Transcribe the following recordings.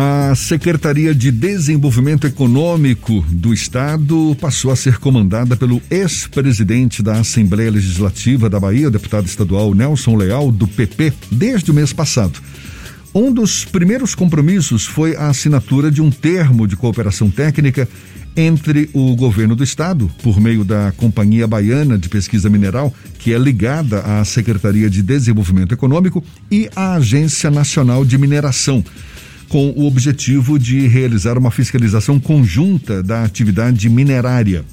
A Secretaria de Desenvolvimento Econômico do Estado passou a ser comandada pelo ex-presidente da Assembleia Legislativa da Bahia, deputado estadual Nelson Leal, do PP, desde o mês passado. Um dos primeiros compromissos foi a assinatura de um termo de cooperação técnica entre o governo do estado, por meio da Companhia Baiana de Pesquisa Mineral, que é ligada à Secretaria de Desenvolvimento Econômico, e a Agência Nacional de Mineração com o objetivo de realizar uma fiscalização conjunta da atividade minerária.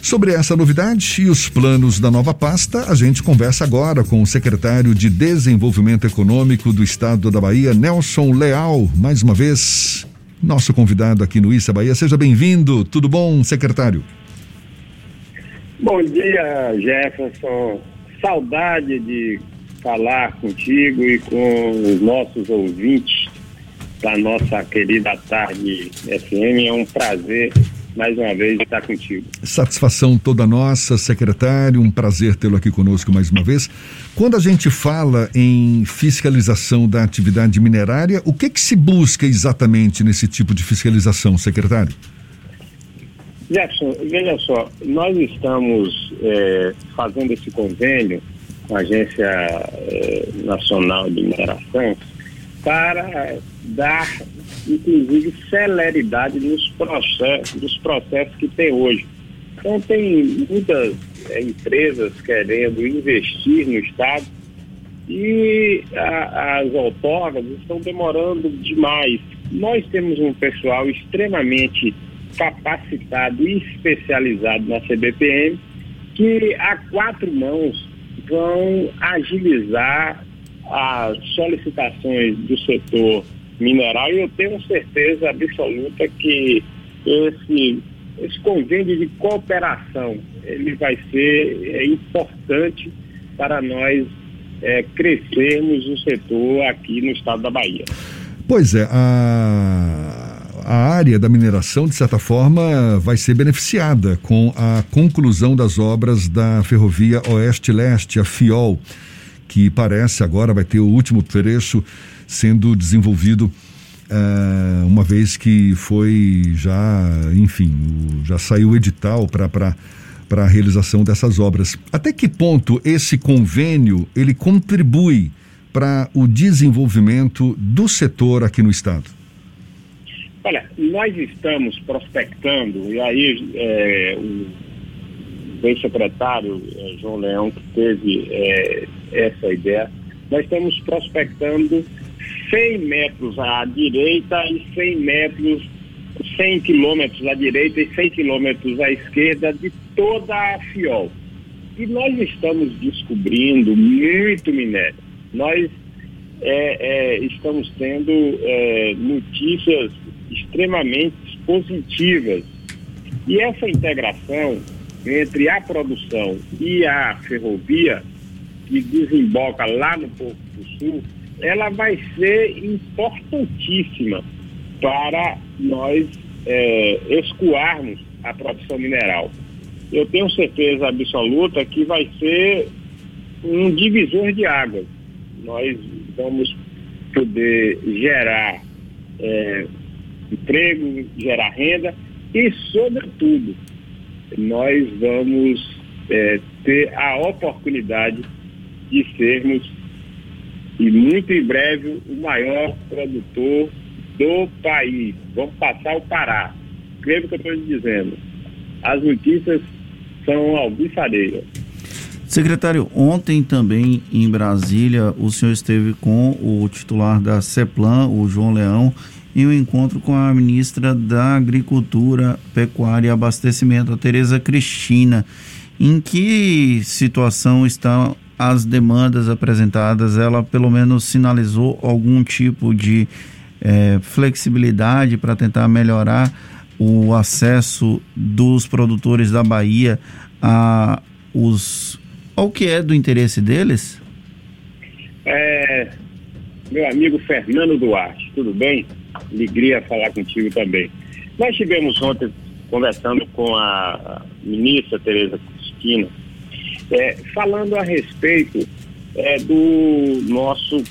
Sobre essa novidade e os planos da nova pasta, a gente conversa agora com o secretário de Desenvolvimento Econômico do Estado da Bahia, Nelson Leal. Mais uma vez, nosso convidado aqui no Issa Bahia. Seja bem-vindo. Tudo bom, secretário? Bom dia, Jefferson. Saudade de falar contigo e com os nossos ouvintes da nossa querida Tarde FM. É um prazer mais uma vez estar contigo. Satisfação toda nossa, secretário, um prazer tê-lo aqui conosco mais uma vez. Quando a gente fala em fiscalização da atividade minerária, o que que se busca exatamente nesse tipo de fiscalização, secretário? Jackson, veja só, nós estamos é, fazendo esse convênio com a Agência é, Nacional de Mineração para dar, inclusive, celeridade nos processos, nos processos que tem hoje. Então, tem muitas é, empresas querendo investir no Estado e a, as outorgas estão demorando demais. Nós temos um pessoal extremamente capacitado e especializado na CBPM que a quatro mãos vão agilizar as solicitações do setor mineral e eu tenho certeza absoluta que esse, esse convênio de cooperação ele vai ser é, importante para nós é, crescermos o setor aqui no estado da Bahia. Pois é, a, a área da mineração, de certa forma, vai ser beneficiada com a conclusão das obras da ferrovia Oeste-Leste, a FIOL que parece agora vai ter o último trecho sendo desenvolvido uh, uma vez que foi já, enfim, já saiu o edital para para a realização dessas obras. Até que ponto esse convênio ele contribui para o desenvolvimento do setor aqui no estado? Olha, nós estamos prospectando e aí é, o ex-secretário eh, João Leão, que teve eh, essa ideia, nós estamos prospectando 100 metros à direita e 100 metros, 100 quilômetros à direita e 100 quilômetros à esquerda de toda a FIOL. E nós estamos descobrindo muito minério. Nós é, é, estamos tendo é, notícias extremamente positivas. E essa integração entre a produção e a ferrovia, que desemboca lá no Porto do Sul, ela vai ser importantíssima para nós é, escoarmos a produção mineral. Eu tenho certeza absoluta que vai ser um divisor de águas. Nós vamos poder gerar é, emprego, gerar renda e, sobretudo, nós vamos é, ter a oportunidade de sermos, e muito em breve, o maior produtor do país. Vamos passar o Pará. Escreva o que eu estou dizendo. As notícias são alvissareiras. Secretário, ontem também em Brasília, o senhor esteve com o titular da CEPLAN, o João Leão, em um encontro com a ministra da Agricultura, Pecuária e Abastecimento, a Tereza Cristina. Em que situação estão as demandas apresentadas? Ela pelo menos sinalizou algum tipo de é, flexibilidade para tentar melhorar o acesso dos produtores da Bahia a os, ao que é do interesse deles? É, meu amigo Fernando Duarte, tudo bem? alegria falar contigo também. Nós tivemos ontem conversando com a ministra Tereza Cristina, é, falando a respeito é, do nosso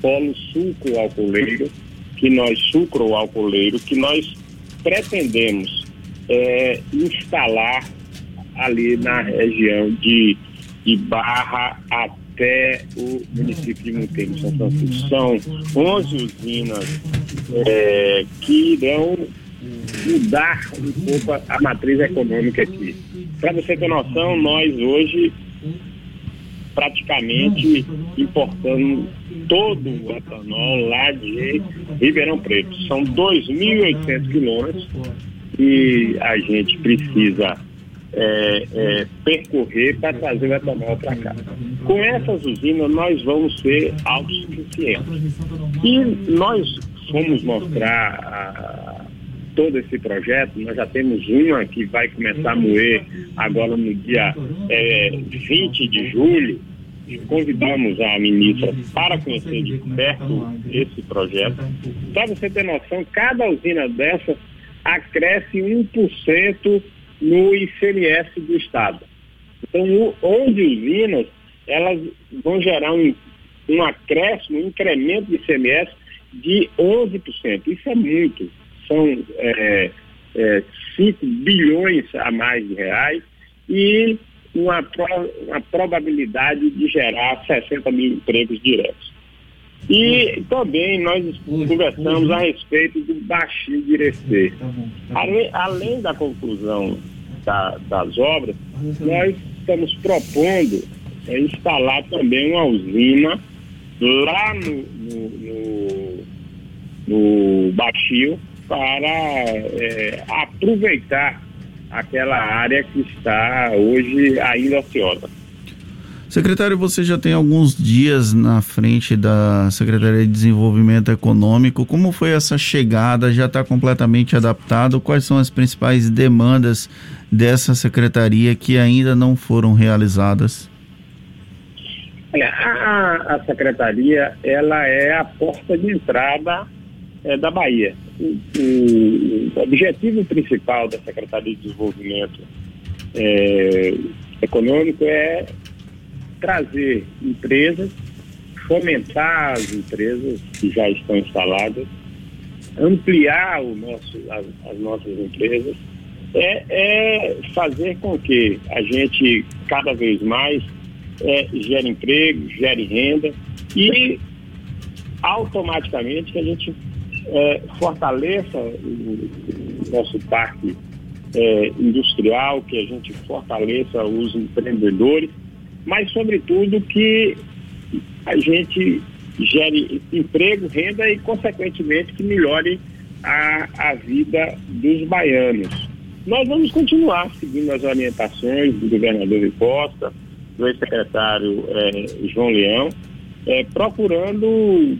polo sulco alcooleiro, que nós, sucro alcooleiro, que nós pretendemos é, instalar ali na região de, de Barra até o município de Monteiro, São Francisco. São 11 usinas é, que irão mudar um pouco a, a matriz econômica aqui. Para você ter noção, nós hoje praticamente importando todo o etanol lá de Ribeirão Preto. São 2.800 quilômetros e a gente precisa é, é, percorrer para trazer o etanol para cá. Com essas usinas nós vamos ser autossuficientes. E nós fomos mostrar a, todo esse projeto, nós já temos uma que vai começar a moer agora no dia é, 20 de julho. Convidamos a ministra para conhecer de perto esse projeto. Para você ter noção, cada usina dessa acresce 1% no ICMS do Estado. Então, 11 usinas, elas vão gerar um, um acréscimo, um incremento de ICMS de 11%. Isso é muito. São é, é, 5 bilhões a mais de reais e uma, uma probabilidade de gerar 60 mil empregos diretos. E também nós conversamos a respeito do baixio de Irecê. Além, além da conclusão da, das obras, nós estamos propondo é, instalar também uma usina lá no, no, no, no Baixio para é, aproveitar aquela área que está hoje ainda ociosa. Secretário, você já tem alguns dias na frente da Secretaria de Desenvolvimento Econômico. Como foi essa chegada? Já está completamente adaptado? Quais são as principais demandas dessa secretaria que ainda não foram realizadas? Olha, a, a secretaria ela é a porta de entrada é, da Bahia. O, o, objetivo principal da Secretaria de Desenvolvimento é, Econômico é trazer empresas, fomentar as empresas que já estão instaladas, ampliar o nosso, as, as nossas empresas, é, é, fazer com que a gente cada vez mais é, gere emprego, gere renda e automaticamente que a gente é, fortaleça o, nosso parque é, industrial, que a gente fortaleça os empreendedores mas, sobretudo, que a gente gere emprego, renda e, consequentemente, que melhore a, a vida dos baianos. Nós vamos continuar seguindo as orientações do governador de Costa, do ex-secretário eh, João Leão, eh, procurando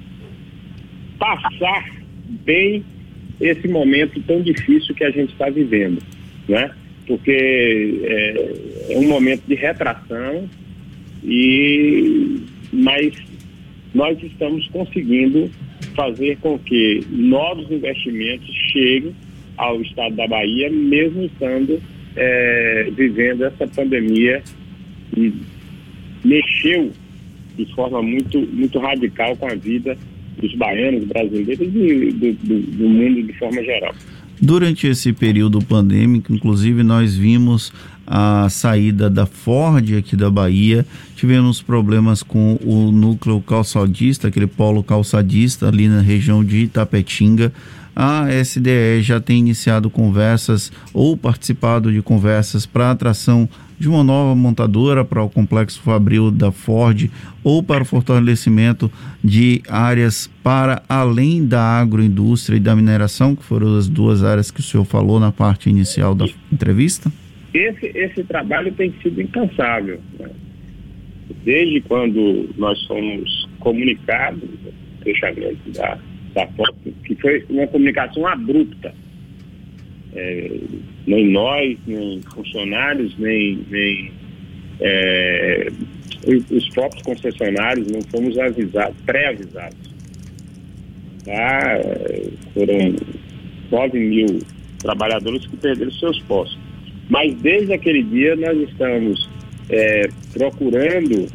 passar bem esse momento tão difícil que a gente está vivendo, né? Porque é, é um momento de retração, e mas nós estamos conseguindo fazer com que novos investimentos cheguem ao estado da Bahia, mesmo estando é, vivendo essa pandemia e mexeu de forma muito, muito radical com a vida dos baianos, brasileiros e do, do, do mundo de forma geral. Durante esse período pandêmico, inclusive, nós vimos a saída da Ford aqui da Bahia, tivemos problemas com o núcleo calçadista, aquele polo calçadista ali na região de Itapetinga. A SDE já tem iniciado conversas ou participado de conversas para atração de uma nova montadora para o complexo fabril da Ford ou para o fortalecimento de áreas para além da agroindústria e da mineração, que foram as duas áreas que o senhor falou na parte inicial da entrevista? Esse, esse trabalho tem sido incansável. Né? Desde quando nós somos comunicados, o fechamento da, da Ford, que foi uma comunicação abrupta é, nem nós, nem funcionários, nem, nem é, os próprios concessionários não fomos avisados, pré-avisados. Tá? Foram 9 mil trabalhadores que perderam seus postos. Mas desde aquele dia nós estamos é, procurando,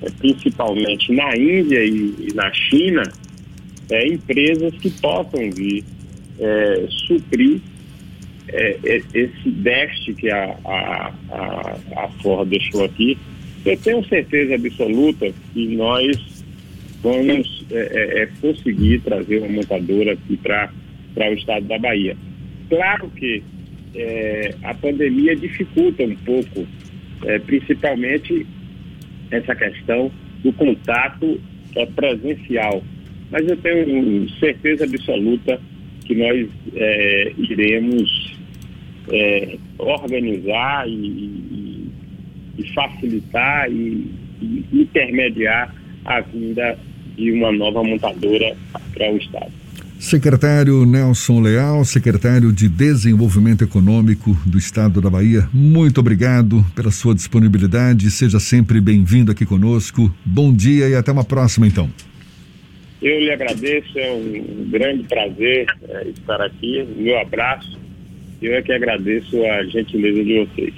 é, principalmente na Índia e, e na China, é, empresas que possam vir é, suprir é, é esse déficit que a, a, a, a Ford deixou aqui. Eu tenho certeza absoluta que nós vamos é, é, é conseguir trazer uma montadora aqui para o estado da Bahia. Claro que é, a pandemia dificulta um pouco, principalmente essa questão do contato é, presencial. Mas eu tenho certeza absoluta que nós é, iremos é, organizar e, e, facilitar e, e, intermediar a vinda de uma nova montadora para o Estado. Secretário Nelson Leal, secretário de Desenvolvimento Econômico do Estado da Bahia, muito obrigado pela sua disponibilidade. Seja sempre bem-vindo aqui conosco. Bom dia e até uma próxima, então. Eu lhe agradeço, é um grande prazer é, estar aqui. Meu abraço. Eu é que agradeço a gentileza de vocês.